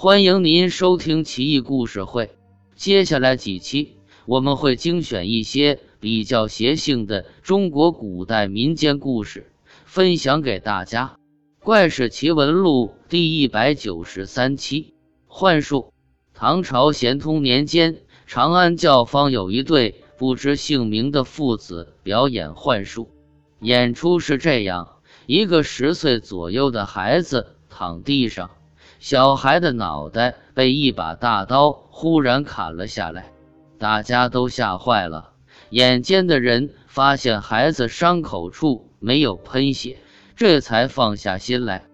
欢迎您收听奇异故事会。接下来几期我们会精选一些比较邪性的中国古代民间故事，分享给大家。《怪事奇闻录》第一百九十三期：幻术。唐朝咸通年间，长安教坊有一对不知姓名的父子表演幻术。演出是这样：一个十岁左右的孩子躺地上。小孩的脑袋被一把大刀忽然砍了下来，大家都吓坏了。眼尖的人发现孩子伤口处没有喷血，这才放下心来。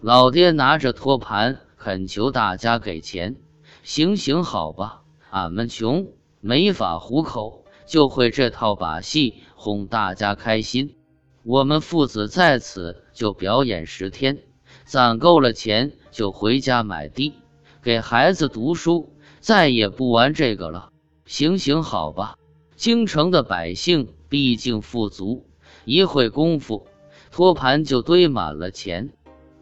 老爹拿着托盘恳求大家给钱，行行好吧，俺们穷没法糊口，就会这套把戏哄大家开心。我们父子在此就表演十天。攒够了钱，就回家买地，给孩子读书，再也不玩这个了。行行好吧。京城的百姓毕竟富足，一会功夫，托盘就堆满了钱。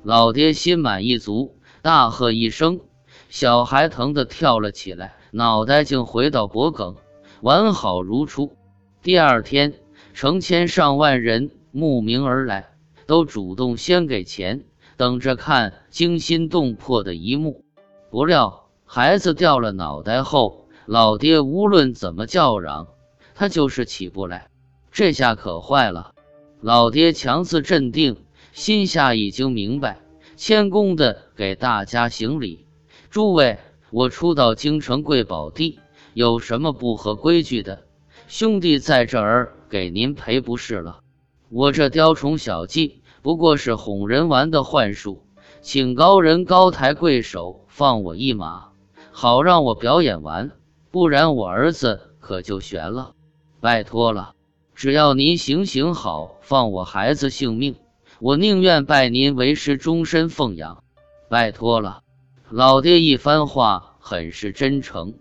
老爹心满意足，大喝一声，小孩疼得跳了起来，脑袋竟回到脖梗，完好如初。第二天，成千上万人慕名而来，都主动先给钱。等着看惊心动魄的一幕，不料孩子掉了脑袋后，老爹无论怎么叫嚷，他就是起不来。这下可坏了。老爹强自镇定，心下已经明白，谦恭的给大家行礼：“诸位，我初到京城贵宝地，有什么不合规矩的？兄弟在这儿给您赔不是了。我这雕虫小技。”不过是哄人玩的幻术，请高人高抬贵手放我一马，好让我表演完，不然我儿子可就悬了。拜托了，只要您行行好，放我孩子性命，我宁愿拜您为师，终身奉养。拜托了，老爹一番话很是真诚，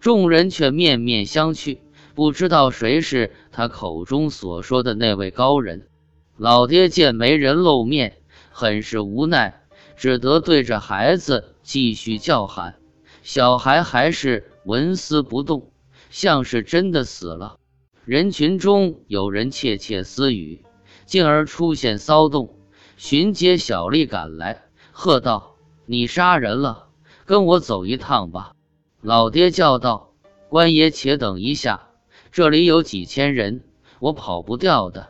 众人却面面相觑，不知道谁是他口中所说的那位高人。老爹见没人露面，很是无奈，只得对着孩子继续叫喊。小孩还是纹丝不动，像是真的死了。人群中有人窃窃私语，进而出现骚动。巡街小吏赶来，喝道：“你杀人了，跟我走一趟吧！”老爹叫道：“官爷，且等一下，这里有几千人，我跑不掉的。”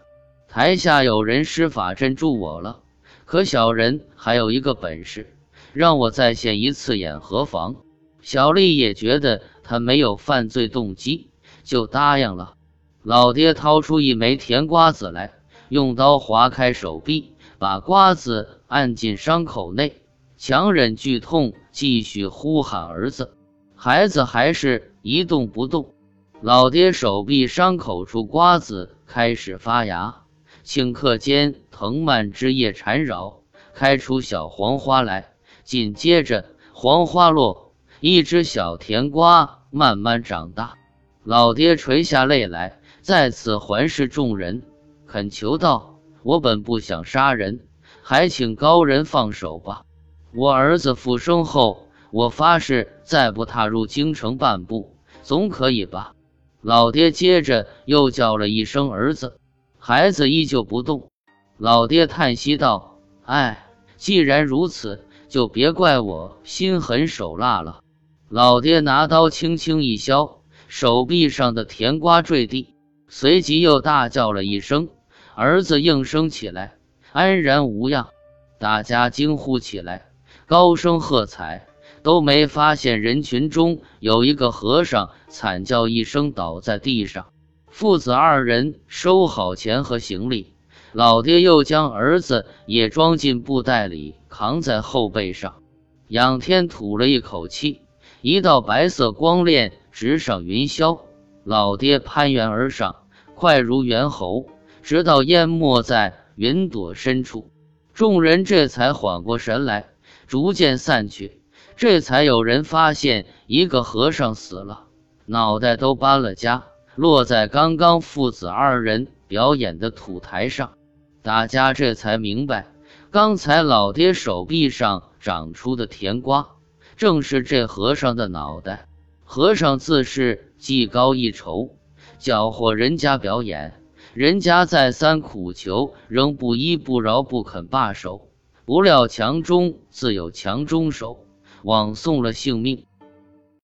台下有人施法镇住我了，可小人还有一个本事，让我再现一次眼何妨？小丽也觉得他没有犯罪动机，就答应了。老爹掏出一枚甜瓜子来，用刀划开手臂，把瓜子按进伤口内，强忍剧痛，继续呼喊儿子。孩子还是一动不动。老爹手臂伤口处瓜子开始发芽。顷刻间，藤蔓枝叶缠绕，开出小黄花来。紧接着，黄花落，一只小甜瓜慢慢长大。老爹垂下泪来，再次环视众人，恳求道：“我本不想杀人，还请高人放手吧。我儿子复生后，我发誓再不踏入京城半步，总可以吧？”老爹接着又叫了一声“儿子”。孩子依旧不动，老爹叹息道：“哎，既然如此，就别怪我心狠手辣了。”老爹拿刀轻轻一削，手臂上的甜瓜坠地，随即又大叫了一声，儿子应声起来，安然无恙。大家惊呼起来，高声喝彩，都没发现人群中有一个和尚惨叫一声倒在地上。父子二人收好钱和行李，老爹又将儿子也装进布袋里，扛在后背上。仰天吐了一口气，一道白色光链直上云霄。老爹攀援而上，快如猿猴，直到淹没在云朵深处。众人这才缓过神来，逐渐散去。这才有人发现一个和尚死了，脑袋都搬了家。落在刚刚父子二人表演的土台上，大家这才明白，刚才老爹手臂上长出的甜瓜，正是这和尚的脑袋。和尚自是技高一筹，搅和人家表演，人家再三苦求，仍不依不饶，不肯罢手。不料强中自有强中手，枉送了性命。